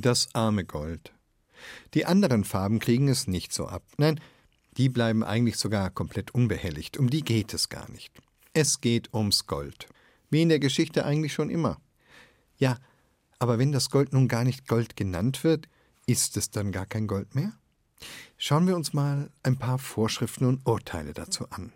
Das arme Gold. Die anderen Farben kriegen es nicht so ab. Nein, die bleiben eigentlich sogar komplett unbehelligt. Um die geht es gar nicht. Es geht ums Gold. Wie in der Geschichte eigentlich schon immer. Ja, aber wenn das Gold nun gar nicht Gold genannt wird, ist es dann gar kein Gold mehr? Schauen wir uns mal ein paar Vorschriften und Urteile dazu an.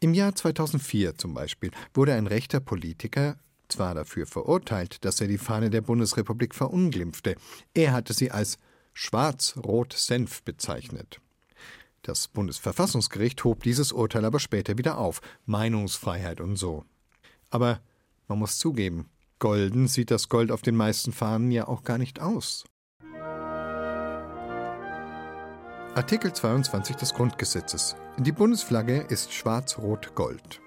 Im Jahr 2004 zum Beispiel wurde ein rechter Politiker zwar dafür verurteilt, dass er die Fahne der Bundesrepublik verunglimpfte, er hatte sie als Schwarz-Rot-Senf bezeichnet. Das Bundesverfassungsgericht hob dieses Urteil aber später wieder auf. Meinungsfreiheit und so. Aber man muss zugeben, golden sieht das Gold auf den meisten Fahnen ja auch gar nicht aus. Artikel 22 des Grundgesetzes. Die Bundesflagge ist schwarz-rot-gold.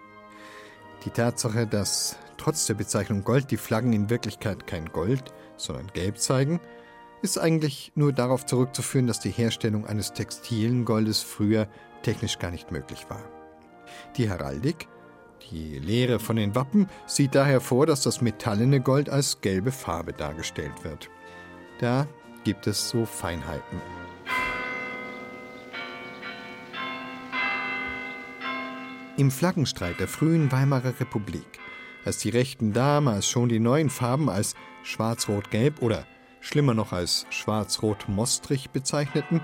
Die Tatsache, dass trotz der Bezeichnung Gold die Flaggen in Wirklichkeit kein Gold, sondern Gelb zeigen, ist eigentlich nur darauf zurückzuführen, dass die Herstellung eines textilen Goldes früher technisch gar nicht möglich war. Die Heraldik, die Lehre von den Wappen, sieht daher vor, dass das metallene Gold als gelbe Farbe dargestellt wird. Da gibt es so Feinheiten. Im Flaggenstreit der frühen Weimarer Republik, als die Rechten damals schon die neuen Farben als Schwarz-Rot-Gelb oder schlimmer noch als Schwarz-Rot-Mostrich bezeichneten,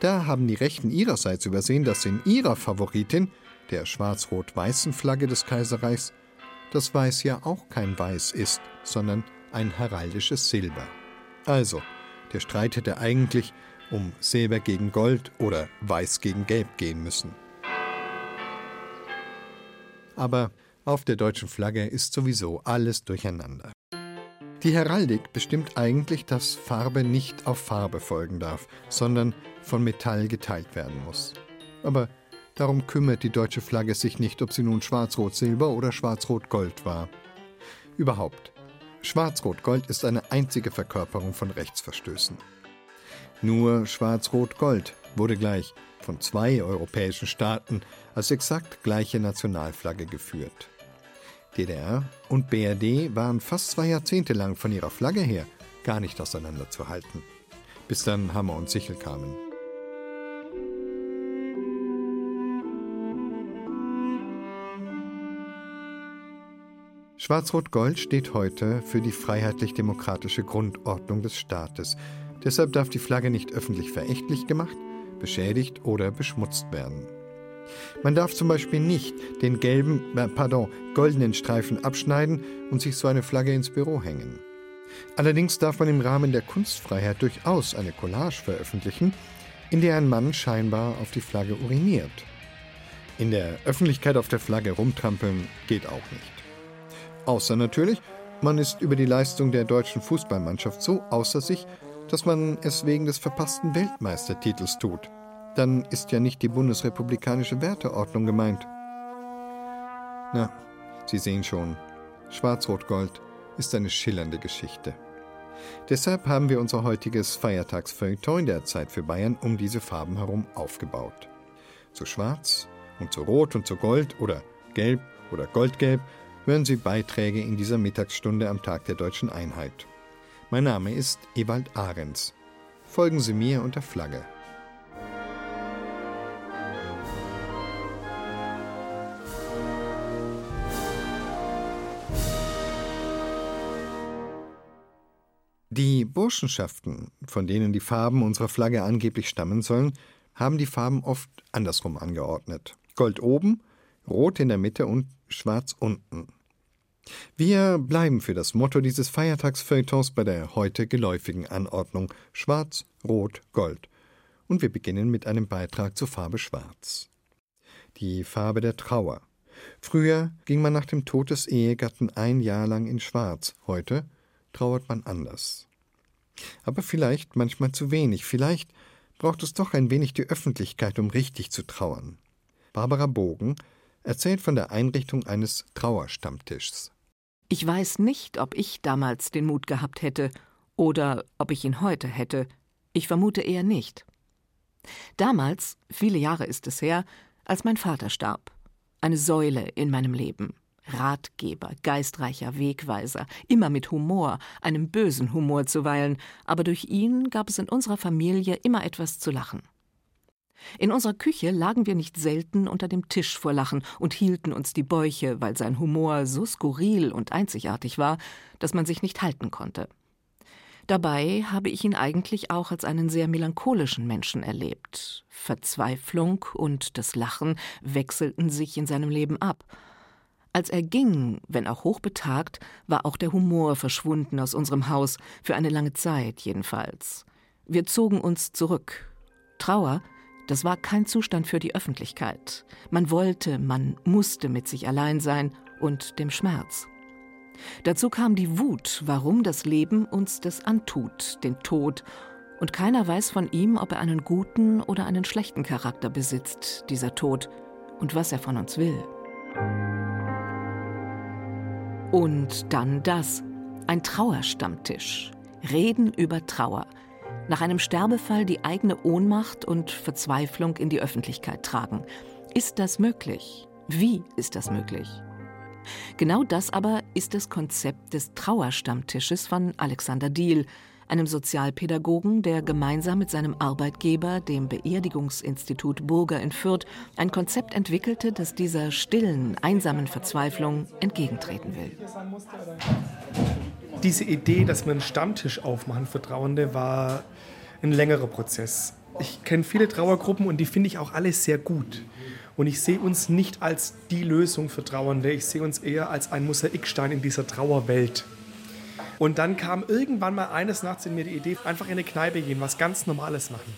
da haben die Rechten ihrerseits übersehen, dass in ihrer Favoritin, der schwarz-rot-weißen Flagge des Kaiserreichs, das Weiß ja auch kein Weiß ist, sondern ein heraldisches Silber. Also, der Streit hätte eigentlich um Silber gegen Gold oder Weiß gegen Gelb gehen müssen. Aber auf der deutschen Flagge ist sowieso alles durcheinander. Die Heraldik bestimmt eigentlich, dass Farbe nicht auf Farbe folgen darf, sondern von Metall geteilt werden muss. Aber darum kümmert die deutsche Flagge sich nicht, ob sie nun Schwarz-Rot-Silber oder Schwarz-Rot-Gold war. Überhaupt, Schwarz-Rot-Gold ist eine einzige Verkörperung von Rechtsverstößen. Nur Schwarz-Rot-Gold wurde gleich von zwei europäischen Staaten als exakt gleiche Nationalflagge geführt. DDR und BRD waren fast zwei Jahrzehnte lang von ihrer Flagge her gar nicht auseinanderzuhalten, bis dann Hammer und Sichel kamen. Schwarz-Rot-Gold steht heute für die freiheitlich-demokratische Grundordnung des Staates. Deshalb darf die Flagge nicht öffentlich verächtlich gemacht, beschädigt oder beschmutzt werden. Man darf zum Beispiel nicht den gelben, äh, pardon, goldenen Streifen abschneiden und sich so eine Flagge ins Büro hängen. Allerdings darf man im Rahmen der Kunstfreiheit durchaus eine Collage veröffentlichen, in der ein Mann scheinbar auf die Flagge uriniert. In der Öffentlichkeit auf der Flagge rumtrampeln geht auch nicht. Außer natürlich, man ist über die Leistung der deutschen Fußballmannschaft so außer sich, dass man es wegen des verpassten Weltmeistertitels tut dann ist ja nicht die bundesrepublikanische Werteordnung gemeint. Na, Sie sehen schon, Schwarz-Rot-Gold ist eine schillernde Geschichte. Deshalb haben wir unser heutiges Feiertagsfeuilleton der Zeit für Bayern um diese Farben herum aufgebaut. Zu Schwarz und zu Rot und zu Gold oder Gelb oder Goldgelb hören Sie Beiträge in dieser Mittagsstunde am Tag der deutschen Einheit. Mein Name ist Ewald Ahrens. Folgen Sie mir unter Flagge. Burschenschaften, von denen die Farben unserer Flagge angeblich stammen sollen, haben die Farben oft andersrum angeordnet. Gold oben, Rot in der Mitte und Schwarz unten. Wir bleiben für das Motto dieses Feiertagsfeuilletons bei der heute geläufigen Anordnung Schwarz, Rot, Gold. Und wir beginnen mit einem Beitrag zur Farbe Schwarz. Die Farbe der Trauer. Früher ging man nach dem Tod des Ehegatten ein Jahr lang in Schwarz, heute trauert man anders. Aber vielleicht manchmal zu wenig, vielleicht braucht es doch ein wenig die Öffentlichkeit, um richtig zu trauern. Barbara Bogen erzählt von der Einrichtung eines Trauerstammtischs. Ich weiß nicht, ob ich damals den Mut gehabt hätte oder ob ich ihn heute hätte. Ich vermute eher nicht. Damals, viele Jahre ist es her, als mein Vater starb. Eine Säule in meinem Leben. Ratgeber, geistreicher Wegweiser, immer mit Humor, einem bösen Humor zuweilen, aber durch ihn gab es in unserer Familie immer etwas zu lachen. In unserer Küche lagen wir nicht selten unter dem Tisch vor Lachen und hielten uns die Bäuche, weil sein Humor so skurril und einzigartig war, dass man sich nicht halten konnte. Dabei habe ich ihn eigentlich auch als einen sehr melancholischen Menschen erlebt. Verzweiflung und das Lachen wechselten sich in seinem Leben ab. Als er ging, wenn auch hochbetagt, war auch der Humor verschwunden aus unserem Haus, für eine lange Zeit jedenfalls. Wir zogen uns zurück. Trauer, das war kein Zustand für die Öffentlichkeit. Man wollte, man musste mit sich allein sein und dem Schmerz. Dazu kam die Wut, warum das Leben uns das antut, den Tod, und keiner weiß von ihm, ob er einen guten oder einen schlechten Charakter besitzt, dieser Tod, und was er von uns will. Und dann das, ein Trauerstammtisch. Reden über Trauer. Nach einem Sterbefall die eigene Ohnmacht und Verzweiflung in die Öffentlichkeit tragen. Ist das möglich? Wie ist das möglich? Genau das aber ist das Konzept des Trauerstammtisches von Alexander Diehl, einem Sozialpädagogen, der gemeinsam mit seinem Arbeitgeber, dem Beerdigungsinstitut Burger in Fürth, ein Konzept entwickelte, das dieser stillen, einsamen Verzweiflung entgegentreten will. Diese Idee, dass wir einen Stammtisch aufmachen für Trauernde, war ein längerer Prozess. Ich kenne viele Trauergruppen und die finde ich auch alle sehr gut. Und ich sehe uns nicht als die Lösung für Trauernde, ich sehe uns eher als ein Mosaikstein in dieser Trauerwelt. Und dann kam irgendwann mal eines Nachts in mir die Idee, einfach in eine Kneipe gehen, was ganz Normales machen.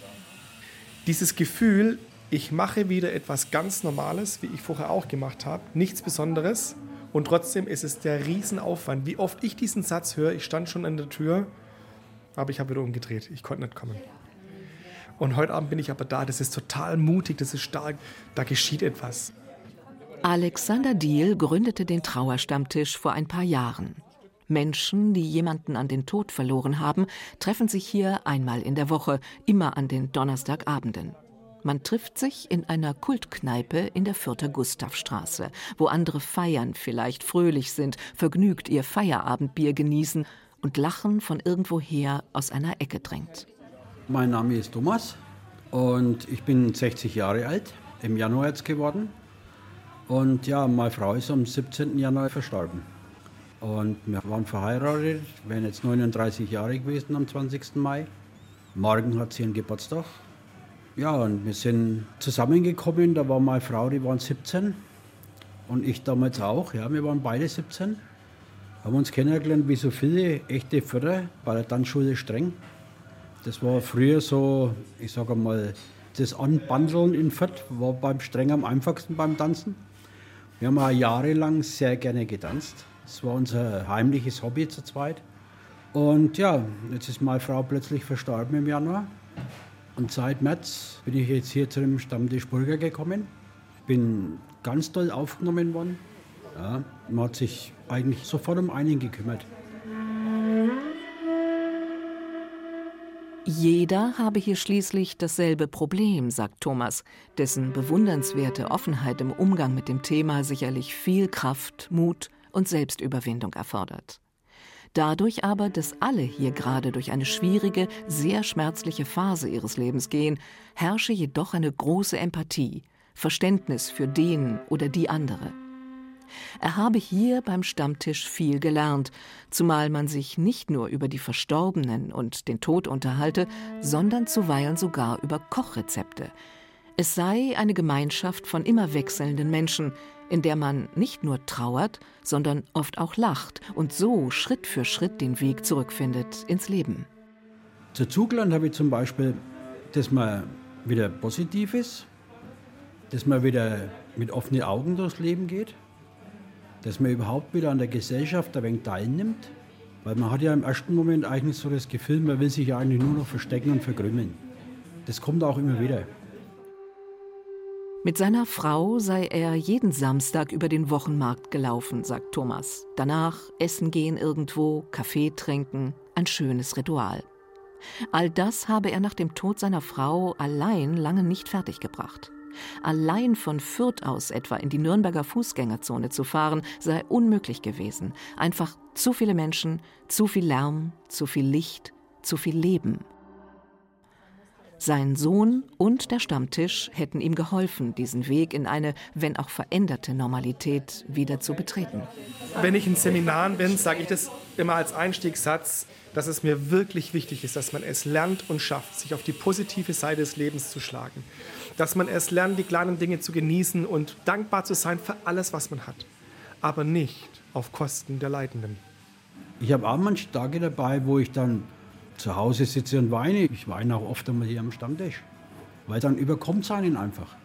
Dieses Gefühl, ich mache wieder etwas ganz Normales, wie ich vorher auch gemacht habe, nichts Besonderes. Und trotzdem ist es der Riesenaufwand. Wie oft ich diesen Satz höre, ich stand schon an der Tür, aber ich habe wieder umgedreht. Ich konnte nicht kommen. Und heute Abend bin ich aber da. Das ist total mutig, das ist stark. Da geschieht etwas. Alexander Diehl gründete den Trauerstammtisch vor ein paar Jahren. Menschen, die jemanden an den Tod verloren haben, treffen sich hier einmal in der Woche, immer an den Donnerstagabenden. Man trifft sich in einer Kultkneipe in der Fürther Gustavstraße, wo andere feiern, vielleicht fröhlich sind, vergnügt ihr Feierabendbier genießen und Lachen von irgendwoher aus einer Ecke drängt. Mein Name ist Thomas und ich bin 60 Jahre alt, im Januar jetzt geworden. Und ja, meine Frau ist am 17. Januar verstorben. Und wir waren verheiratet, wären jetzt 39 Jahre gewesen am 20. Mai. Morgen hat sie einen Geburtstag. Ja, und wir sind zusammengekommen, da war meine Frau, die waren 17 und ich damals auch, ja, wir waren beide 17. Haben uns kennengelernt wie so viele echte Förder bei der Tanzschule streng. Das war früher so, ich sage mal, das Anbandeln in Fürth war beim Streng am einfachsten beim Tanzen. Wir haben auch jahrelang sehr gerne getanzt. Das war unser heimliches Hobby zu zweit. Und ja, jetzt ist meine Frau plötzlich verstorben im Januar. Und seit März bin ich jetzt hier zu dem Stammtisch Burger gekommen. Bin ganz toll aufgenommen worden. Ja, man hat sich eigentlich sofort um einen gekümmert. Jeder habe hier schließlich dasselbe Problem, sagt Thomas, dessen bewundernswerte Offenheit im Umgang mit dem Thema sicherlich viel Kraft, Mut und Selbstüberwindung erfordert. Dadurch aber, dass alle hier gerade durch eine schwierige, sehr schmerzliche Phase ihres Lebens gehen, herrsche jedoch eine große Empathie, Verständnis für den oder die andere. Er habe hier beim Stammtisch viel gelernt, zumal man sich nicht nur über die Verstorbenen und den Tod unterhalte, sondern zuweilen sogar über Kochrezepte. Es sei eine Gemeinschaft von immer wechselnden Menschen, in der man nicht nur trauert, sondern oft auch lacht und so Schritt für Schritt den Weg zurückfindet ins Leben. Zu Zugland habe ich zum Beispiel, dass man wieder positiv ist, dass man wieder mit offenen Augen durchs Leben geht, dass man überhaupt wieder an der Gesellschaft ein wenig teilnimmt. Weil man hat ja im ersten Moment eigentlich so das Gefühl, man will sich ja eigentlich nur noch verstecken und verkrümmeln. Das kommt auch immer wieder. Mit seiner Frau sei er jeden Samstag über den Wochenmarkt gelaufen, sagt Thomas. Danach essen gehen irgendwo, Kaffee trinken, ein schönes Ritual. All das habe er nach dem Tod seiner Frau allein lange nicht fertiggebracht. Allein von Fürth aus etwa in die Nürnberger Fußgängerzone zu fahren, sei unmöglich gewesen. Einfach zu viele Menschen, zu viel Lärm, zu viel Licht, zu viel Leben. Sein Sohn und der Stammtisch hätten ihm geholfen, diesen Weg in eine, wenn auch veränderte Normalität wieder zu betreten. Wenn ich in Seminaren bin, sage ich das immer als Einstiegssatz, dass es mir wirklich wichtig ist, dass man es lernt und schafft, sich auf die positive Seite des Lebens zu schlagen. Dass man es lernt, die kleinen Dinge zu genießen und dankbar zu sein für alles, was man hat. Aber nicht auf Kosten der Leidenden. Ich habe auch manche Tage dabei, wo ich dann zu Hause sitze und weine. Ich weine auch oft einmal hier am Stammtisch, weil dann überkommt es einen einfach.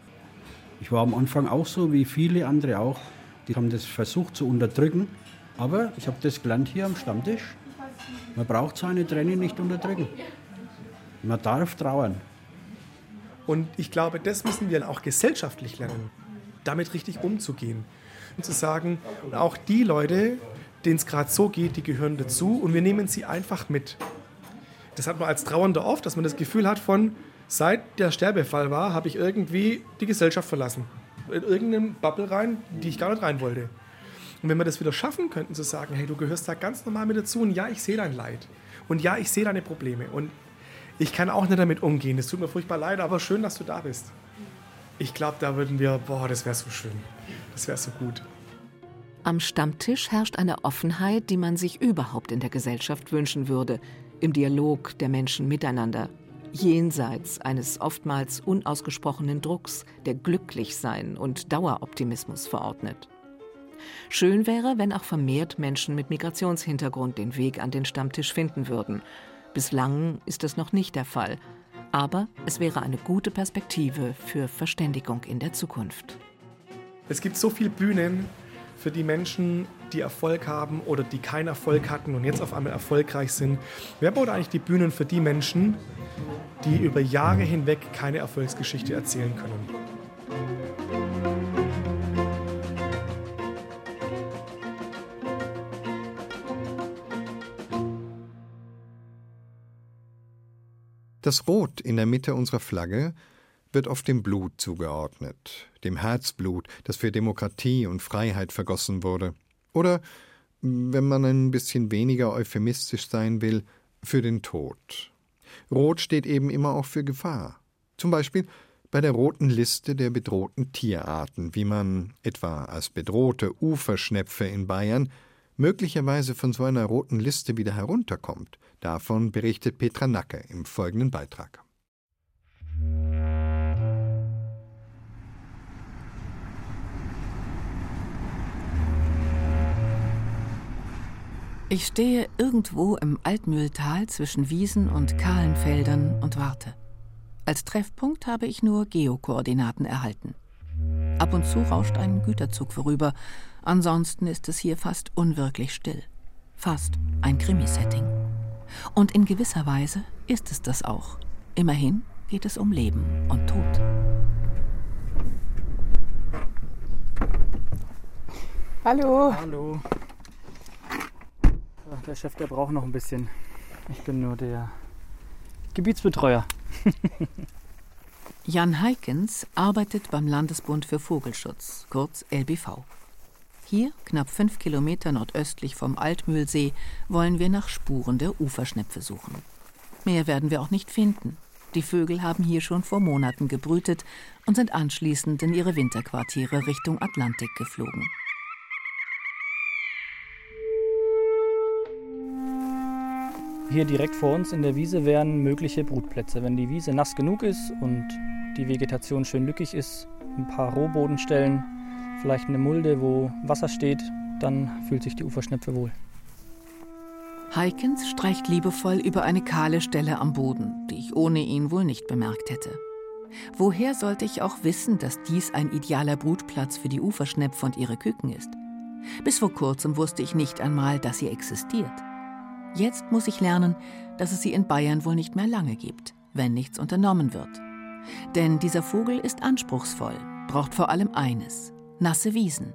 Ich war am Anfang auch so, wie viele andere auch. Die haben das versucht zu unterdrücken. Aber ich habe das gelernt hier am Stammtisch. Man braucht seine Tränen nicht unterdrücken. Man darf trauern. Und ich glaube, das müssen wir auch gesellschaftlich lernen, damit richtig umzugehen. Und zu sagen, auch die Leute, denen es gerade so geht, die gehören dazu und wir nehmen sie einfach mit das hat man als Trauernder oft, dass man das Gefühl hat von, seit der Sterbefall war, habe ich irgendwie die Gesellschaft verlassen. In irgendeine Bubble rein, die ich gar nicht rein wollte. Und wenn wir das wieder schaffen könnten, zu sagen, hey, du gehörst da ganz normal mit dazu und ja, ich sehe dein Leid. Und ja, ich sehe deine Probleme. Und ich kann auch nicht damit umgehen. Es tut mir furchtbar leid, aber schön, dass du da bist. Ich glaube, da würden wir, boah, das wäre so schön. Das wäre so gut. Am Stammtisch herrscht eine Offenheit, die man sich überhaupt in der Gesellschaft wünschen würde im Dialog der Menschen miteinander, jenseits eines oftmals unausgesprochenen Drucks, der Glücklichsein und Daueroptimismus verordnet. Schön wäre, wenn auch vermehrt Menschen mit Migrationshintergrund den Weg an den Stammtisch finden würden. Bislang ist das noch nicht der Fall, aber es wäre eine gute Perspektive für Verständigung in der Zukunft. Es gibt so viele Bühnen, für die Menschen, die Erfolg haben oder die keinen Erfolg hatten und jetzt auf einmal erfolgreich sind? Wer baut eigentlich die Bühnen für die Menschen, die über Jahre hinweg keine Erfolgsgeschichte erzählen können? Das Rot in der Mitte unserer Flagge wird oft dem Blut zugeordnet, dem Herzblut, das für Demokratie und Freiheit vergossen wurde. Oder, wenn man ein bisschen weniger euphemistisch sein will, für den Tod. Rot steht eben immer auch für Gefahr. Zum Beispiel bei der roten Liste der bedrohten Tierarten, wie man etwa als bedrohte Uferschnepfe in Bayern möglicherweise von so einer roten Liste wieder herunterkommt. Davon berichtet Petra Nacke im folgenden Beitrag. Ich stehe irgendwo im Altmühltal zwischen Wiesen und kahlen Feldern und warte. Als Treffpunkt habe ich nur Geokoordinaten erhalten. Ab und zu rauscht ein Güterzug vorüber, ansonsten ist es hier fast unwirklich still. Fast ein Krimisetting. Und in gewisser Weise ist es das auch. Immerhin geht es um Leben und Tod. Hallo. Hallo. Der Chef, der braucht noch ein bisschen. Ich bin nur der Gebietsbetreuer. Jan Heikens arbeitet beim Landesbund für Vogelschutz, kurz LBV. Hier, knapp fünf Kilometer nordöstlich vom Altmühlsee, wollen wir nach Spuren der Uferschnepfe suchen. Mehr werden wir auch nicht finden. Die Vögel haben hier schon vor Monaten gebrütet und sind anschließend in ihre Winterquartiere Richtung Atlantik geflogen. Hier direkt vor uns in der Wiese wären mögliche Brutplätze. Wenn die Wiese nass genug ist und die Vegetation schön lückig ist, ein paar Rohbodenstellen, vielleicht eine Mulde, wo Wasser steht, dann fühlt sich die Uferschnepfe wohl. Heikens streicht liebevoll über eine kahle Stelle am Boden, die ich ohne ihn wohl nicht bemerkt hätte. Woher sollte ich auch wissen, dass dies ein idealer Brutplatz für die Uferschnepfe und ihre Küken ist? Bis vor kurzem wusste ich nicht einmal, dass sie existiert. Jetzt muss ich lernen, dass es sie in Bayern wohl nicht mehr lange gibt, wenn nichts unternommen wird. Denn dieser Vogel ist anspruchsvoll, braucht vor allem eines, nasse Wiesen.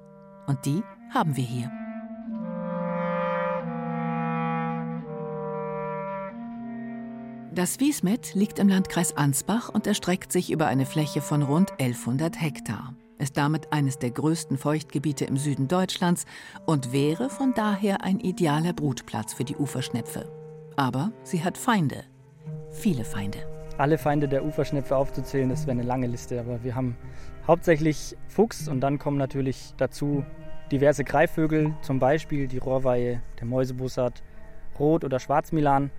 Und die haben wir hier. Das Wiesmet liegt im Landkreis Ansbach und erstreckt sich über eine Fläche von rund 1100 Hektar, ist damit eines der größten Feuchtgebiete im Süden Deutschlands und wäre von daher ein idealer Brutplatz für die Uferschnepfe. Aber sie hat Feinde, viele Feinde. Alle Feinde der Uferschnepfe aufzuzählen, das wäre eine lange Liste, aber wir haben hauptsächlich Fuchs und dann kommen natürlich dazu diverse Greifvögel, zum Beispiel die Rohrweihe, der Mäusebussard, Rot- oder Schwarzmilan.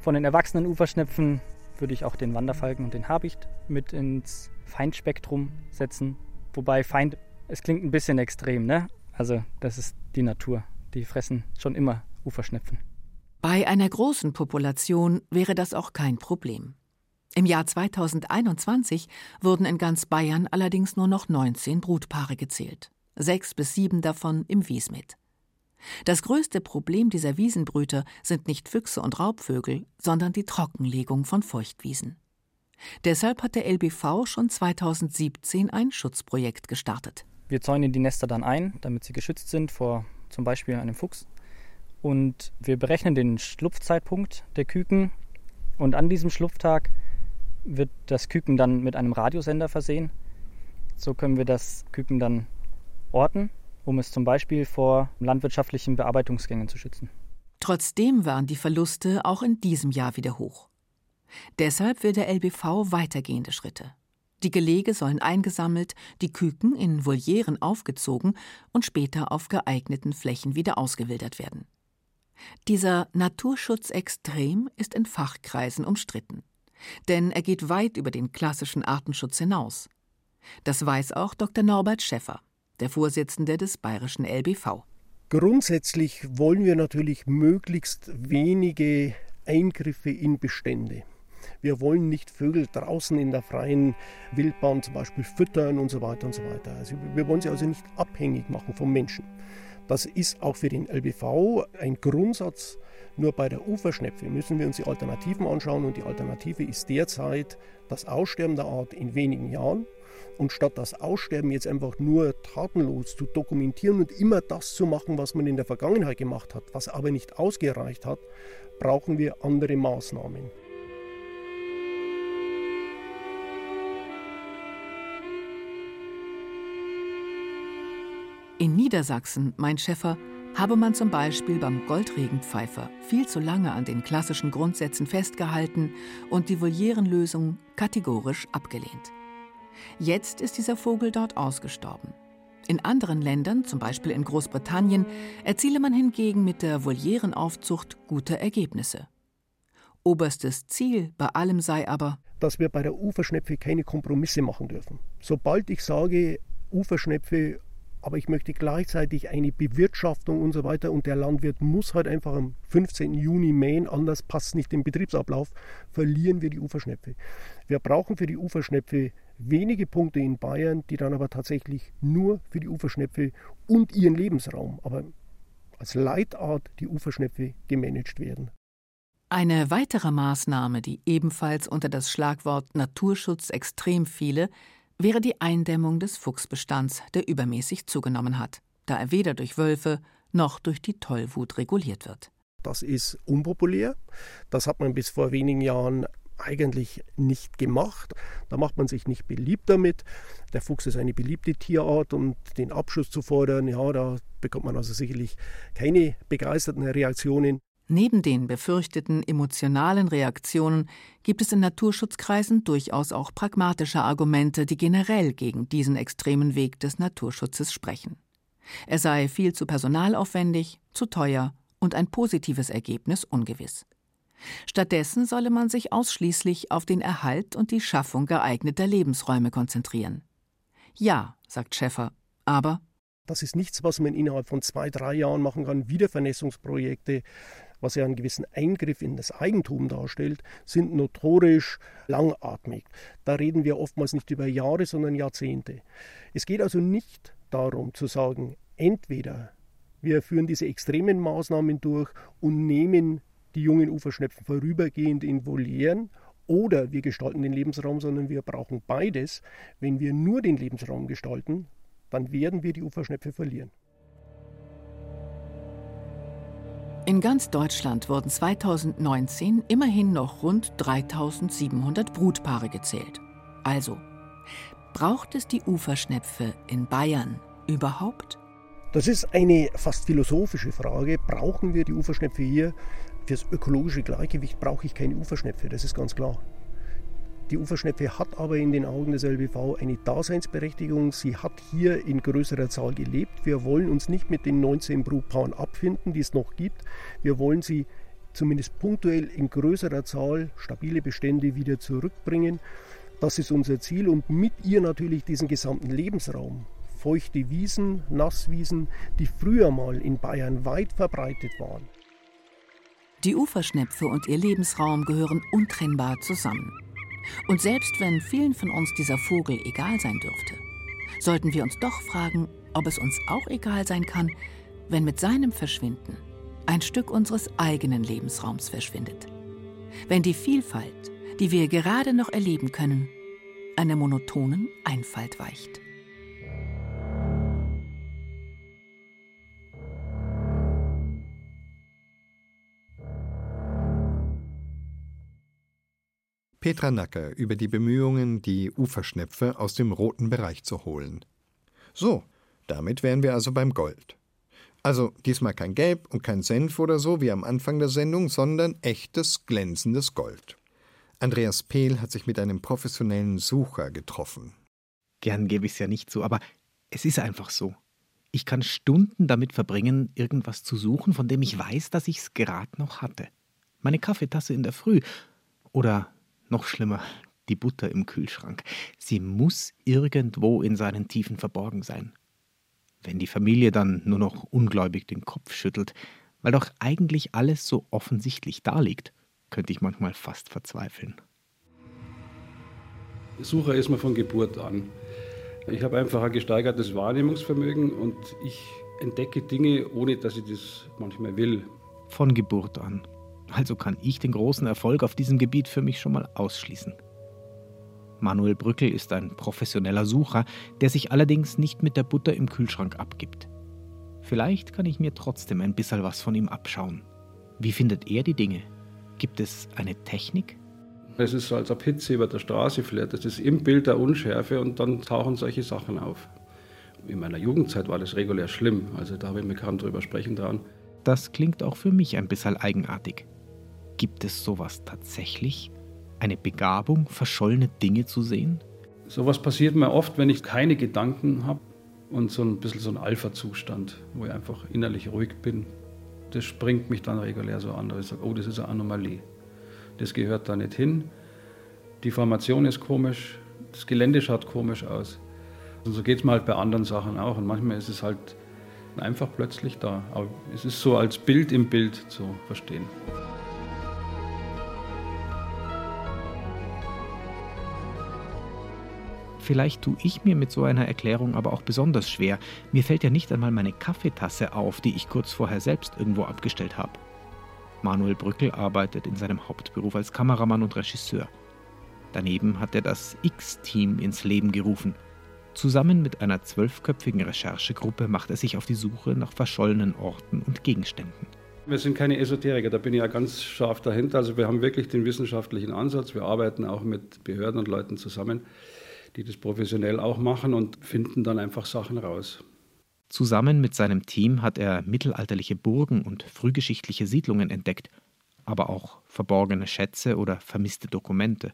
Von den erwachsenen Uferschnepfen würde ich auch den Wanderfalken und den Habicht mit ins Feindspektrum setzen. Wobei Feind, es klingt ein bisschen extrem, ne? Also das ist die Natur. Die fressen schon immer Uferschnepfen. Bei einer großen Population wäre das auch kein Problem. Im Jahr 2021 wurden in ganz Bayern allerdings nur noch 19 Brutpaare gezählt, sechs bis sieben davon im Wiesmet. Das größte Problem dieser Wiesenbrüter sind nicht Füchse und Raubvögel, sondern die Trockenlegung von Feuchtwiesen. Deshalb hat der LBV schon 2017 ein Schutzprojekt gestartet. Wir zäunen die Nester dann ein, damit sie geschützt sind vor zum Beispiel einem Fuchs. Und wir berechnen den Schlupfzeitpunkt der Küken. Und an diesem Schlupftag wird das Küken dann mit einem Radiosender versehen. So können wir das Küken dann orten um es zum Beispiel vor landwirtschaftlichen Bearbeitungsgängen zu schützen. Trotzdem waren die Verluste auch in diesem Jahr wieder hoch. Deshalb will der LBV weitergehende Schritte. Die Gelege sollen eingesammelt, die Küken in Volieren aufgezogen und später auf geeigneten Flächen wieder ausgewildert werden. Dieser Naturschutz extrem ist in Fachkreisen umstritten. Denn er geht weit über den klassischen Artenschutz hinaus. Das weiß auch Dr. Norbert Schäffer der Vorsitzende des bayerischen LBV. Grundsätzlich wollen wir natürlich möglichst wenige Eingriffe in Bestände. Wir wollen nicht Vögel draußen in der freien Wildbahn zum Beispiel füttern und so weiter und so weiter. Also wir wollen sie also nicht abhängig machen vom Menschen. Das ist auch für den LBV ein Grundsatz. Nur bei der Uferschnepfe müssen wir uns die Alternativen anschauen und die Alternative ist derzeit das Aussterben der Art in wenigen Jahren und statt das Aussterben jetzt einfach nur tatenlos zu dokumentieren und immer das zu machen, was man in der Vergangenheit gemacht hat, was aber nicht ausgereicht hat, brauchen wir andere Maßnahmen. In Niedersachsen, mein Schäfer, habe man zum Beispiel beim Goldregenpfeifer viel zu lange an den klassischen Grundsätzen festgehalten und die Volierenlösung kategorisch abgelehnt. Jetzt ist dieser Vogel dort ausgestorben. In anderen Ländern, zum Beispiel in Großbritannien, erziele man hingegen mit der Volierenaufzucht gute Ergebnisse. Oberstes Ziel bei allem sei aber, dass wir bei der Uferschnepfe keine Kompromisse machen dürfen. Sobald ich sage, Uferschnepfe, aber ich möchte gleichzeitig eine Bewirtschaftung und so weiter und der Landwirt muss halt einfach am 15. Juni mähen, anders passt nicht im Betriebsablauf, verlieren wir die Uferschnepfe. Wir brauchen für die Uferschnepfe wenige Punkte in Bayern, die dann aber tatsächlich nur für die Uferschnepfe und ihren Lebensraum, aber als Leitart die Uferschnepfe gemanagt werden. Eine weitere Maßnahme, die ebenfalls unter das Schlagwort Naturschutz extrem fiele, wäre die Eindämmung des Fuchsbestands, der übermäßig zugenommen hat, da er weder durch Wölfe noch durch die Tollwut reguliert wird. Das ist unpopulär. Das hat man bis vor wenigen Jahren eigentlich nicht gemacht. Da macht man sich nicht beliebt damit. Der Fuchs ist eine beliebte Tierart und den Abschuss zu fordern, ja, da bekommt man also sicherlich keine begeisterten Reaktionen. Neben den befürchteten emotionalen Reaktionen gibt es in Naturschutzkreisen durchaus auch pragmatische Argumente, die generell gegen diesen extremen Weg des Naturschutzes sprechen. Er sei viel zu personalaufwendig, zu teuer und ein positives Ergebnis ungewiss. Stattdessen solle man sich ausschließlich auf den Erhalt und die Schaffung geeigneter Lebensräume konzentrieren. Ja, sagt Schäffer, aber das ist nichts, was man innerhalb von zwei, drei Jahren machen kann. Wiedervernässungsprojekte, was ja einen gewissen Eingriff in das Eigentum darstellt, sind notorisch langatmig. Da reden wir oftmals nicht über Jahre, sondern Jahrzehnte. Es geht also nicht darum zu sagen, entweder wir führen diese extremen Maßnahmen durch und nehmen die jungen Uferschnepfen vorübergehend in Volieren oder wir gestalten den Lebensraum, sondern wir brauchen beides. Wenn wir nur den Lebensraum gestalten, dann werden wir die Uferschnepfe verlieren. In ganz Deutschland wurden 2019 immerhin noch rund 3700 Brutpaare gezählt. Also, braucht es die Uferschnepfe in Bayern überhaupt? Das ist eine fast philosophische Frage. Brauchen wir die Uferschnepfe hier? Fürs ökologische Gleichgewicht brauche ich keine Uferschnepfe, das ist ganz klar. Die Uferschnepfe hat aber in den Augen des LBV eine Daseinsberechtigung. Sie hat hier in größerer Zahl gelebt. Wir wollen uns nicht mit den 19 Brutpaaren abfinden, die es noch gibt. Wir wollen sie zumindest punktuell in größerer Zahl stabile Bestände wieder zurückbringen. Das ist unser Ziel und mit ihr natürlich diesen gesamten Lebensraum. Feuchte Wiesen, Nasswiesen, die früher mal in Bayern weit verbreitet waren. Die Uferschnepfe und ihr Lebensraum gehören untrennbar zusammen. Und selbst wenn vielen von uns dieser Vogel egal sein dürfte, sollten wir uns doch fragen, ob es uns auch egal sein kann, wenn mit seinem Verschwinden ein Stück unseres eigenen Lebensraums verschwindet. Wenn die Vielfalt, die wir gerade noch erleben können, einer monotonen Einfalt weicht. Petra Nacker über die Bemühungen, die Uferschnepfe aus dem roten Bereich zu holen. So, damit wären wir also beim Gold. Also diesmal kein Gelb und kein Senf oder so wie am Anfang der Sendung, sondern echtes glänzendes Gold. Andreas Pehl hat sich mit einem professionellen Sucher getroffen. Gern gebe ich es ja nicht so, aber es ist einfach so. Ich kann Stunden damit verbringen, irgendwas zu suchen, von dem ich weiß, dass ich es gerade noch hatte. Meine Kaffeetasse in der Früh oder noch schlimmer, die Butter im Kühlschrank. Sie muss irgendwo in seinen Tiefen verborgen sein. Wenn die Familie dann nur noch ungläubig den Kopf schüttelt, weil doch eigentlich alles so offensichtlich daliegt, könnte ich manchmal fast verzweifeln. Sucher ist man von Geburt an. Ich habe einfach ein gesteigertes Wahrnehmungsvermögen und ich entdecke Dinge, ohne dass ich das manchmal will. Von Geburt an. Also kann ich den großen Erfolg auf diesem Gebiet für mich schon mal ausschließen. Manuel Brückel ist ein professioneller Sucher, der sich allerdings nicht mit der Butter im Kühlschrank abgibt. Vielleicht kann ich mir trotzdem ein bisschen was von ihm abschauen. Wie findet er die Dinge? Gibt es eine Technik? Es ist so, als ob Hitze über der Straße fährt. Das ist im Bild der Unschärfe und dann tauchen solche Sachen auf. In meiner Jugendzeit war das regulär schlimm, also da habe ich mir kaum drüber sprechen dran. Das klingt auch für mich ein bisschen eigenartig. Gibt es sowas tatsächlich? Eine Begabung, verschollene Dinge zu sehen? Sowas passiert mir oft, wenn ich keine Gedanken habe und so ein bisschen so ein Alpha-Zustand, wo ich einfach innerlich ruhig bin. Das springt mich dann regulär so an, dass ich sage, oh, das ist eine Anomalie. Das gehört da nicht hin. Die Formation ist komisch, das Gelände schaut komisch aus. Und so geht es mir halt bei anderen Sachen auch. Und manchmal ist es halt einfach plötzlich da. Aber es ist so als Bild im Bild zu verstehen. Vielleicht tue ich mir mit so einer Erklärung aber auch besonders schwer. Mir fällt ja nicht einmal meine Kaffeetasse auf, die ich kurz vorher selbst irgendwo abgestellt habe. Manuel Brückel arbeitet in seinem Hauptberuf als Kameramann und Regisseur. Daneben hat er das X-Team ins Leben gerufen. Zusammen mit einer zwölfköpfigen Recherchegruppe macht er sich auf die Suche nach verschollenen Orten und Gegenständen. Wir sind keine Esoteriker, da bin ich ja ganz scharf dahinter. Also wir haben wirklich den wissenschaftlichen Ansatz. Wir arbeiten auch mit Behörden und Leuten zusammen die das professionell auch machen und finden dann einfach Sachen raus. Zusammen mit seinem Team hat er mittelalterliche Burgen und frühgeschichtliche Siedlungen entdeckt, aber auch verborgene Schätze oder vermisste Dokumente.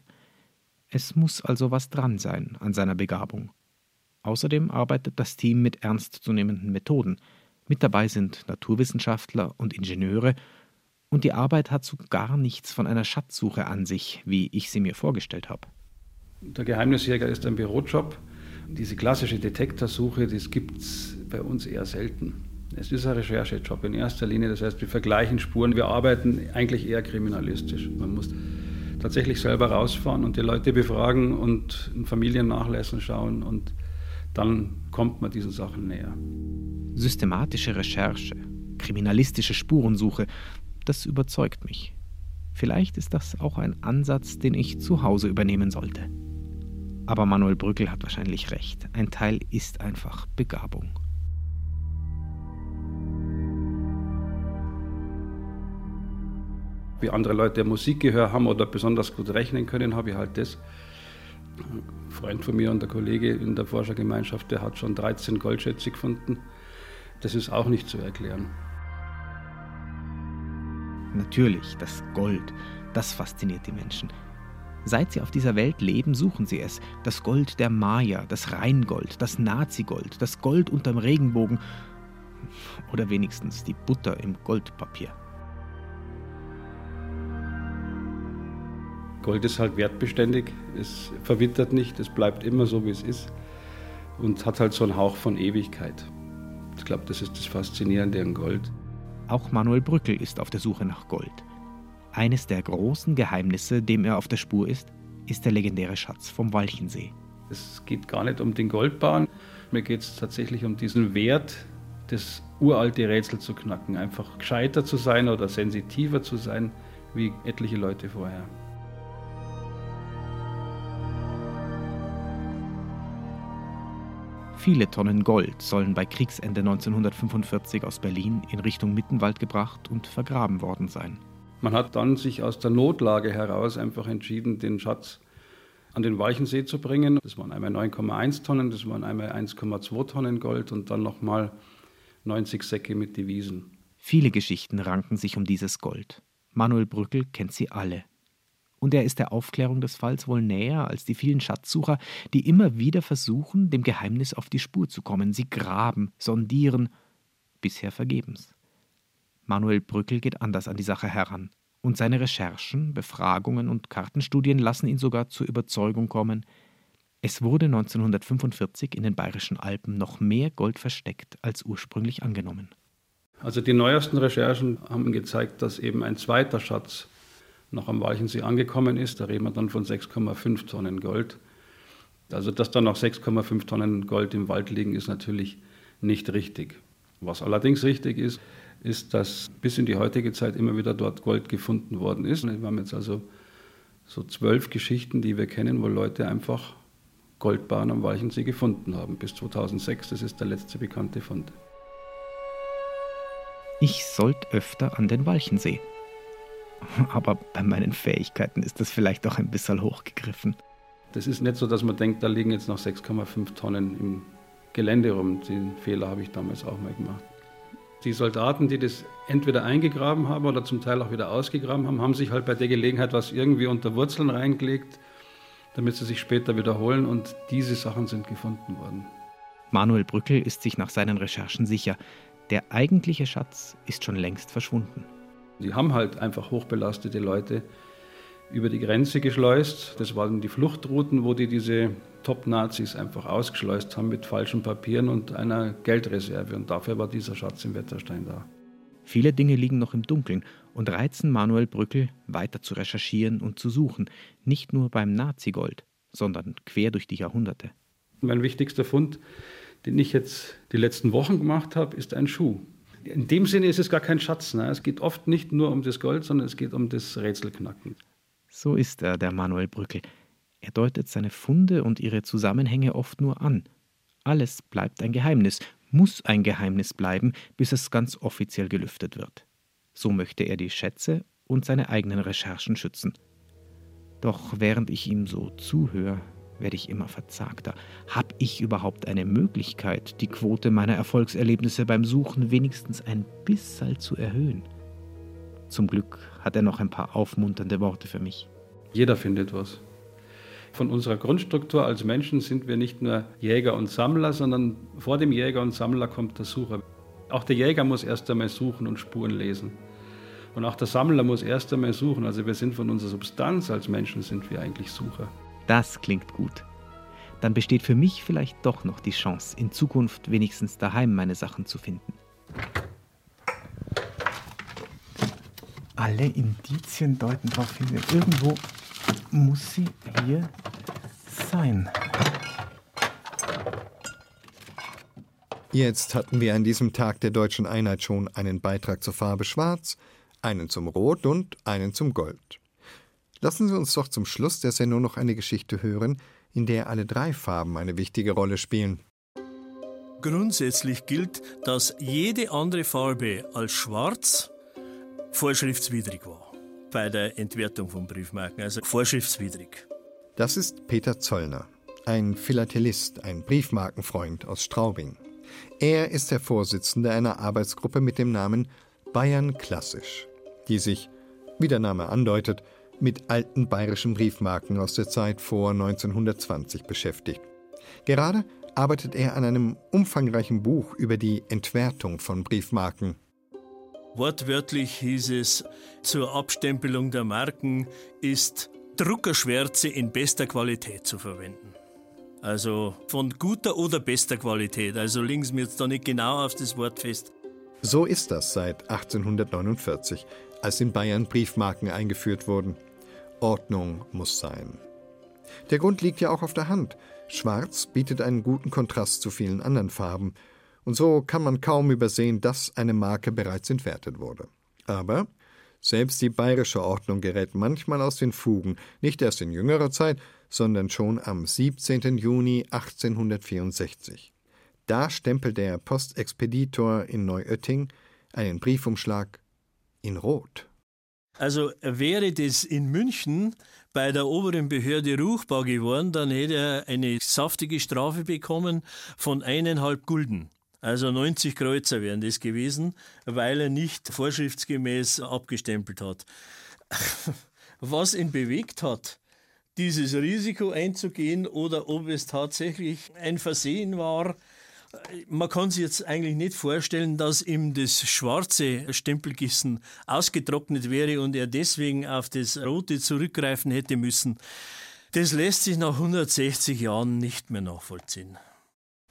Es muss also was dran sein an seiner Begabung. Außerdem arbeitet das Team mit ernstzunehmenden Methoden. Mit dabei sind Naturwissenschaftler und Ingenieure, und die Arbeit hat so gar nichts von einer Schatzsuche an sich, wie ich sie mir vorgestellt habe. Der Geheimnisjäger ist ein Bürojob. Diese klassische Detektorsuche, das gibt es bei uns eher selten. Es ist ein Recherchejob in erster Linie, das heißt, wir vergleichen Spuren, wir arbeiten eigentlich eher kriminalistisch. Man muss tatsächlich selber rausfahren und die Leute befragen und in Familiennachlässen schauen und dann kommt man diesen Sachen näher. Systematische Recherche, kriminalistische Spurensuche, das überzeugt mich. Vielleicht ist das auch ein Ansatz, den ich zu Hause übernehmen sollte. Aber Manuel Brückel hat wahrscheinlich recht. Ein Teil ist einfach Begabung. wie andere Leute Musikgehör haben oder besonders gut rechnen können, habe ich halt das. Ein Freund von mir und der Kollege in der Forschergemeinschaft, der hat schon 13 Goldschätze gefunden. Das ist auch nicht zu erklären. Natürlich, das Gold, das fasziniert die Menschen. Seit sie auf dieser Welt leben, suchen sie es. Das Gold der Maya, das Rheingold, das Nazigold, das Gold unterm Regenbogen oder wenigstens die Butter im Goldpapier. Gold ist halt wertbeständig, es verwittert nicht, es bleibt immer so, wie es ist und hat halt so einen Hauch von Ewigkeit. Ich glaube, das ist das Faszinierende an Gold. Auch Manuel Brückel ist auf der Suche nach Gold. Eines der großen Geheimnisse, dem er auf der Spur ist, ist der legendäre Schatz vom Walchensee. Es geht gar nicht um den Goldbahn, mir geht es tatsächlich um diesen Wert, das uralte Rätsel zu knacken, einfach gescheiter zu sein oder sensitiver zu sein wie etliche Leute vorher. Viele Tonnen Gold sollen bei Kriegsende 1945 aus Berlin in Richtung Mittenwald gebracht und vergraben worden sein. Man hat dann sich aus der Notlage heraus einfach entschieden, den Schatz an den Walchensee zu bringen. Das waren einmal 9,1 Tonnen, das waren einmal 1,2 Tonnen Gold und dann nochmal 90 Säcke mit Devisen. Viele Geschichten ranken sich um dieses Gold. Manuel Brückel kennt sie alle und er ist der Aufklärung des Falls wohl näher als die vielen Schatzsucher, die immer wieder versuchen, dem Geheimnis auf die Spur zu kommen. Sie graben, sondieren, bisher vergebens. Manuel Brückel geht anders an die Sache heran, und seine Recherchen, Befragungen und Kartenstudien lassen ihn sogar zur Überzeugung kommen, es wurde 1945 in den bayerischen Alpen noch mehr Gold versteckt als ursprünglich angenommen. Also die neuesten Recherchen haben gezeigt, dass eben ein zweiter Schatz noch am Walchensee angekommen ist. Da reden wir dann von 6,5 Tonnen Gold. Also, dass da noch 6,5 Tonnen Gold im Wald liegen, ist natürlich nicht richtig. Was allerdings richtig ist, ist, dass bis in die heutige Zeit immer wieder dort Gold gefunden worden ist. Wir haben jetzt also so zwölf Geschichten, die wir kennen, wo Leute einfach Goldbahn am Walchensee gefunden haben. Bis 2006, das ist der letzte bekannte Fund. Ich sollte öfter an den Walchensee. Aber bei meinen Fähigkeiten ist das vielleicht auch ein bisschen hochgegriffen. Das ist nicht so, dass man denkt, da liegen jetzt noch 6,5 Tonnen im Gelände rum. Den Fehler habe ich damals auch mal gemacht. Die Soldaten, die das entweder eingegraben haben oder zum Teil auch wieder ausgegraben haben, haben sich halt bei der Gelegenheit was irgendwie unter Wurzeln reingelegt, damit sie sich später wiederholen und diese Sachen sind gefunden worden. Manuel Brückel ist sich nach seinen Recherchen sicher, der eigentliche Schatz ist schon längst verschwunden. Die haben halt einfach hochbelastete Leute über die Grenze geschleust. Das waren die Fluchtrouten, wo die diese Top-Nazis einfach ausgeschleust haben mit falschen Papieren und einer Geldreserve. Und dafür war dieser Schatz im Wetterstein da. Viele Dinge liegen noch im Dunkeln und reizen Manuel Brückel, weiter zu recherchieren und zu suchen. Nicht nur beim Nazigold, sondern quer durch die Jahrhunderte. Mein wichtigster Fund, den ich jetzt die letzten Wochen gemacht habe, ist ein Schuh in dem Sinne ist es gar kein Schatz. Ne? Es geht oft nicht nur um das Gold, sondern es geht um das Rätselknacken. So ist er, der Manuel Brückel. Er deutet seine Funde und ihre Zusammenhänge oft nur an. Alles bleibt ein Geheimnis, muss ein Geheimnis bleiben, bis es ganz offiziell gelüftet wird. So möchte er die Schätze und seine eigenen Recherchen schützen. Doch während ich ihm so zuhöre, werde ich immer verzagter. Hab ich überhaupt eine Möglichkeit, die Quote meiner Erfolgserlebnisse beim Suchen wenigstens ein bisschen zu erhöhen? Zum Glück hat er noch ein paar aufmunternde Worte für mich. Jeder findet was. Von unserer Grundstruktur als Menschen sind wir nicht nur Jäger und Sammler, sondern vor dem Jäger und Sammler kommt der Sucher. Auch der Jäger muss erst einmal suchen und Spuren lesen. Und auch der Sammler muss erst einmal suchen. Also wir sind von unserer Substanz als Menschen sind wir eigentlich Sucher. Das klingt gut. Dann besteht für mich vielleicht doch noch die Chance, in Zukunft wenigstens daheim meine Sachen zu finden. Alle Indizien deuten darauf hin, irgendwo muss sie hier sein. Jetzt hatten wir an diesem Tag der deutschen Einheit schon einen Beitrag zur Farbe Schwarz, einen zum Rot und einen zum Gold. Lassen Sie uns doch zum Schluss der Sendung noch eine Geschichte hören, in der alle drei Farben eine wichtige Rolle spielen. Grundsätzlich gilt, dass jede andere Farbe als schwarz vorschriftswidrig war. bei der Entwertung von Briefmarken, also vorschriftswidrig. Das ist Peter Zollner, ein Philatelist, ein Briefmarkenfreund aus Straubing. Er ist der Vorsitzende einer Arbeitsgruppe mit dem Namen Bayern Klassisch, die sich, wie der Name andeutet, mit alten bayerischen Briefmarken aus der Zeit vor 1920 beschäftigt. Gerade arbeitet er an einem umfangreichen Buch über die Entwertung von Briefmarken. Wortwörtlich hieß es, zur Abstempelung der Marken ist Druckerschwärze in bester Qualität zu verwenden. Also von guter oder bester Qualität. Also legen Sie mir jetzt da nicht genau auf das Wort fest. So ist das seit 1849, als in Bayern Briefmarken eingeführt wurden. Ordnung muss sein. Der Grund liegt ja auch auf der Hand. Schwarz bietet einen guten Kontrast zu vielen anderen Farben, und so kann man kaum übersehen, dass eine Marke bereits entwertet wurde. Aber selbst die bayerische Ordnung gerät manchmal aus den Fugen, nicht erst in jüngerer Zeit, sondern schon am 17. Juni 1864. Da stempelt der Postexpeditor in Neuötting einen Briefumschlag in Rot. Also wäre das in München bei der oberen Behörde ruchbar geworden, dann hätte er eine saftige Strafe bekommen von eineinhalb Gulden. Also 90 Kreuzer wären das gewesen, weil er nicht vorschriftsgemäß abgestempelt hat. Was ihn bewegt hat, dieses Risiko einzugehen oder ob es tatsächlich ein Versehen war, man kann sich jetzt eigentlich nicht vorstellen, dass ihm das schwarze Stempelkissen ausgetrocknet wäre und er deswegen auf das rote zurückgreifen hätte müssen. Das lässt sich nach 160 Jahren nicht mehr nachvollziehen.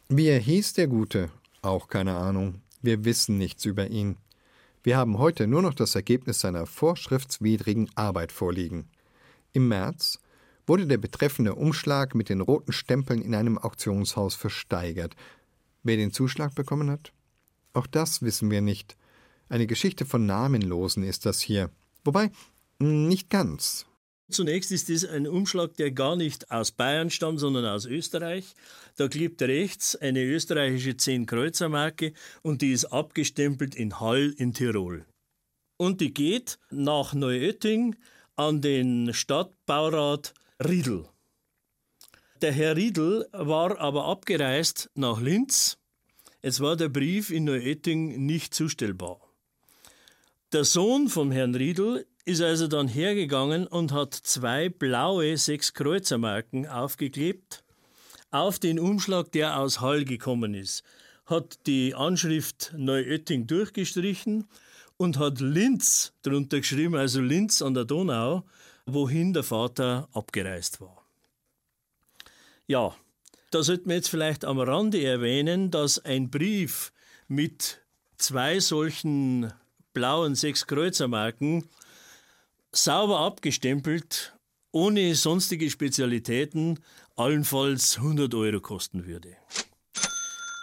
Wie er hieß, der Gute? Auch keine Ahnung. Wir wissen nichts über ihn. Wir haben heute nur noch das Ergebnis seiner vorschriftswidrigen Arbeit vorliegen. Im März wurde der betreffende Umschlag mit den roten Stempeln in einem Auktionshaus versteigert, Wer den Zuschlag bekommen hat? Auch das wissen wir nicht. Eine Geschichte von Namenlosen ist das hier. Wobei, nicht ganz. Zunächst ist es ein Umschlag, der gar nicht aus Bayern stammt, sondern aus Österreich. Da klebt rechts eine österreichische 10-Kreuzer-Marke und die ist abgestempelt in Hall in Tirol. Und die geht nach Neuötting an den Stadtbaurat Riedl. Der Herr Riedl war aber abgereist nach Linz. Es war der Brief in Neuötting nicht zustellbar. Der Sohn vom Herrn Riedl ist also dann hergegangen und hat zwei blaue Sechs-Kreuzer-Marken aufgeklebt auf den Umschlag, der aus Hall gekommen ist, hat die Anschrift Neuötting durchgestrichen und hat Linz drunter geschrieben, also Linz an der Donau, wohin der Vater abgereist war. Ja, da sollte man jetzt vielleicht am Rande erwähnen, dass ein Brief mit zwei solchen blauen Sechs-Kreuzer-Marken sauber abgestempelt, ohne sonstige Spezialitäten, allenfalls 100 Euro kosten würde.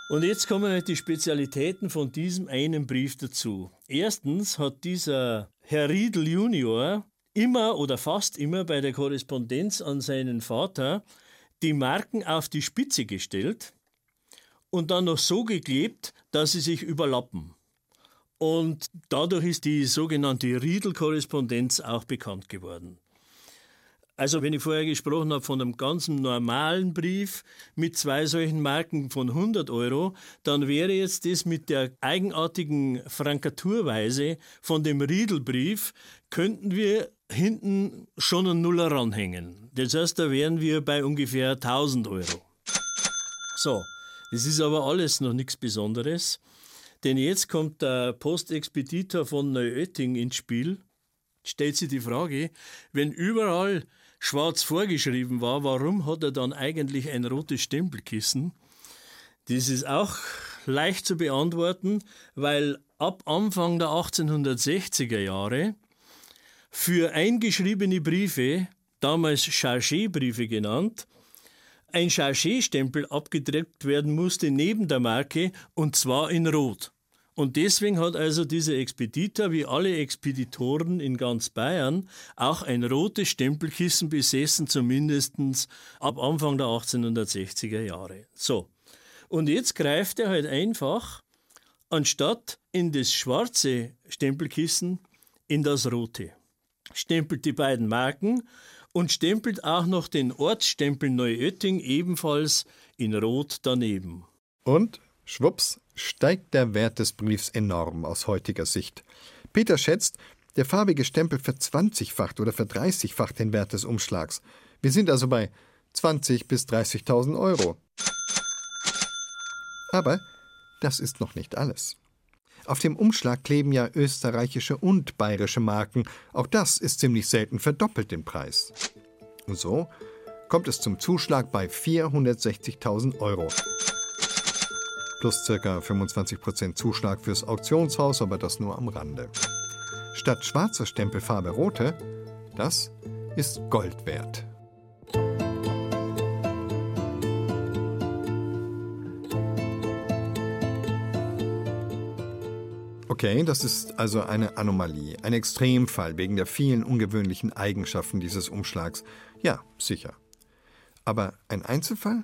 Und jetzt kommen halt die Spezialitäten von diesem einen Brief dazu. Erstens hat dieser Herr Riedel Junior immer oder fast immer bei der Korrespondenz an seinen Vater die Marken auf die Spitze gestellt und dann noch so geklebt, dass sie sich überlappen. Und dadurch ist die sogenannte Riedel-Korrespondenz auch bekannt geworden. Also wenn ich vorher gesprochen habe von einem ganz normalen Brief mit zwei solchen Marken von 100 Euro, dann wäre jetzt das mit der eigenartigen Frankaturweise von dem Riedelbrief, könnten wir hinten schon einen Nuller ranhängen. Das heißt, da wären wir bei ungefähr 1000 Euro. So, das ist aber alles noch nichts Besonderes, denn jetzt kommt der Postexpeditor von Neuötting ins Spiel. Stellt sich die Frage, wenn überall schwarz vorgeschrieben war, warum hat er dann eigentlich ein rotes Stempelkissen? Das ist auch leicht zu beantworten, weil ab Anfang der 1860er Jahre für eingeschriebene Briefe, damals Chargé-Briefe genannt, ein Chargé-Stempel abgedruckt werden musste neben der Marke und zwar in Rot. Und deswegen hat also dieser Expeditor, wie alle Expeditoren in ganz Bayern, auch ein rotes Stempelkissen besessen, zumindest ab Anfang der 1860er Jahre. So. Und jetzt greift er halt einfach, anstatt in das schwarze Stempelkissen, in das rote. stempelt die beiden Marken und stempelt auch noch den Ortsstempel Neuötting ebenfalls in Rot daneben. Und schwupps steigt der Wert des Briefs enorm aus heutiger Sicht. Peter schätzt, der farbige Stempel verzwanzigfacht oder verdreißigfacht den Wert des Umschlags. Wir sind also bei 20.000 bis 30.000 Euro. Aber das ist noch nicht alles. Auf dem Umschlag kleben ja österreichische und bayerische Marken. Auch das ist ziemlich selten verdoppelt den Preis. Und so kommt es zum Zuschlag bei 460.000 Euro. Plus ca. 25% Zuschlag fürs Auktionshaus, aber das nur am Rande. Statt schwarzer Stempelfarbe rote, das ist Gold wert. Okay, das ist also eine Anomalie, ein Extremfall wegen der vielen ungewöhnlichen Eigenschaften dieses Umschlags. Ja, sicher. Aber ein Einzelfall?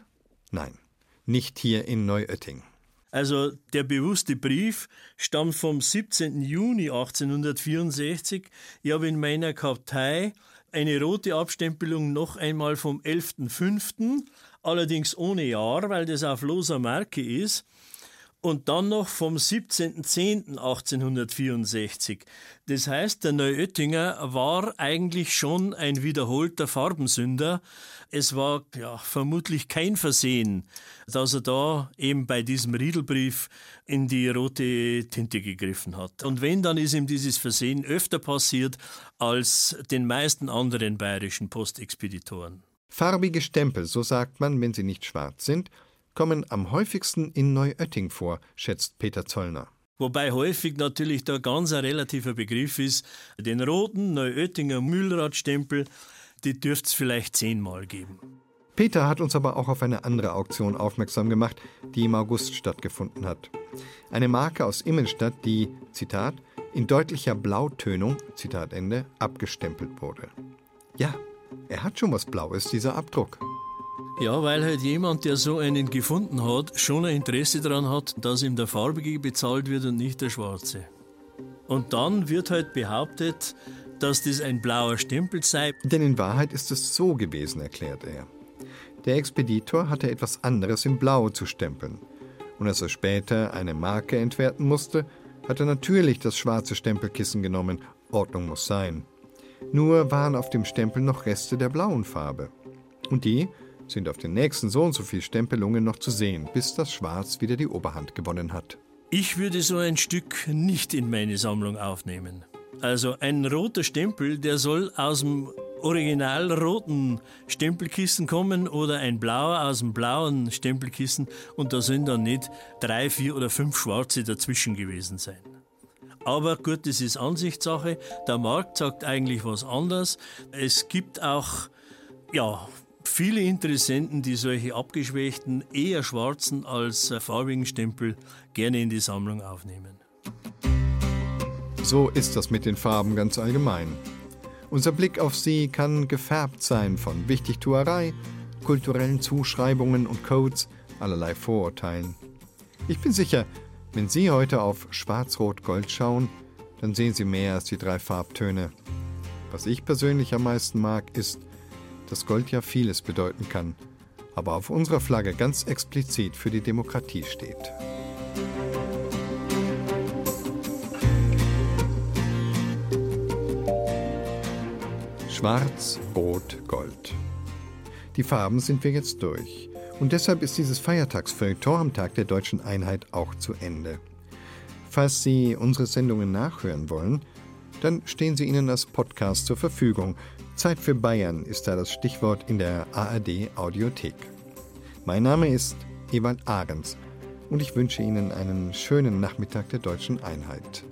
Nein, nicht hier in Neuötting. Also der bewusste Brief stammt vom 17. Juni 1864. Ich habe in meiner Kartei eine rote Abstempelung noch einmal vom 11.05., allerdings ohne Jahr, weil das auf loser Marke ist und dann noch vom 17.10.1864. Das heißt, der Neuöttinger war eigentlich schon ein wiederholter Farbensünder. Es war ja, vermutlich kein Versehen, dass er da eben bei diesem Riedelbrief in die rote Tinte gegriffen hat. Und wenn, dann ist ihm dieses Versehen öfter passiert als den meisten anderen bayerischen Postexpeditoren. Farbige Stempel, so sagt man, wenn sie nicht schwarz sind, kommen am häufigsten in Neuötting vor, schätzt Peter Zollner. Wobei häufig natürlich da ganz ein relativer Begriff ist. Den roten Neuöttinger Mühlradstempel, die dürfte es vielleicht zehnmal geben. Peter hat uns aber auch auf eine andere Auktion aufmerksam gemacht, die im August stattgefunden hat. Eine Marke aus Immenstadt, die, Zitat, in deutlicher Blautönung, Zitat Ende, abgestempelt wurde. Ja, er hat schon was Blaues, dieser Abdruck. Ja, weil halt jemand, der so einen gefunden hat, schon ein Interesse daran hat, dass ihm der Farbige bezahlt wird und nicht der Schwarze. Und dann wird halt behauptet, dass das ein blauer Stempel sei. Denn in Wahrheit ist es so gewesen, erklärt er. Der Expeditor hatte etwas anderes in Blau zu stempeln. Und als er später eine Marke entwerten musste, hat er natürlich das schwarze Stempelkissen genommen. Ordnung muss sein. Nur waren auf dem Stempel noch Reste der blauen Farbe. Und die sind auf den nächsten so und so viel Stempelungen noch zu sehen, bis das Schwarz wieder die Oberhand gewonnen hat. Ich würde so ein Stück nicht in meine Sammlung aufnehmen. Also ein roter Stempel, der soll aus dem original roten Stempelkissen kommen oder ein blauer aus dem blauen Stempelkissen und da sind dann nicht drei, vier oder fünf schwarze dazwischen gewesen sein. Aber gut, das ist Ansichtssache. Der Markt sagt eigentlich was anderes. Es gibt auch ja, viele Interessenten, die solche abgeschwächten, eher schwarzen als äh, farbigen Stempel gerne in die Sammlung aufnehmen. So ist das mit den Farben ganz allgemein. Unser Blick auf sie kann gefärbt sein von Wichtigtuerei, kulturellen Zuschreibungen und Codes, allerlei Vorurteilen. Ich bin sicher, wenn Sie heute auf Schwarz-Rot-Gold schauen, dann sehen Sie mehr als die drei Farbtöne. Was ich persönlich am meisten mag, ist, dass Gold ja vieles bedeuten kann, aber auf unserer Flagge ganz explizit für die Demokratie steht. Schwarz, Rot, Gold. Die Farben sind wir jetzt durch. Und deshalb ist dieses Feiertagsfeuilleton am Tag der deutschen Einheit auch zu Ende. Falls Sie unsere Sendungen nachhören wollen, dann stehen sie Ihnen als Podcast zur Verfügung Zeit für Bayern ist da das Stichwort in der ARD Audiothek. Mein Name ist Ewald Ahrens und ich wünsche Ihnen einen schönen Nachmittag der deutschen Einheit.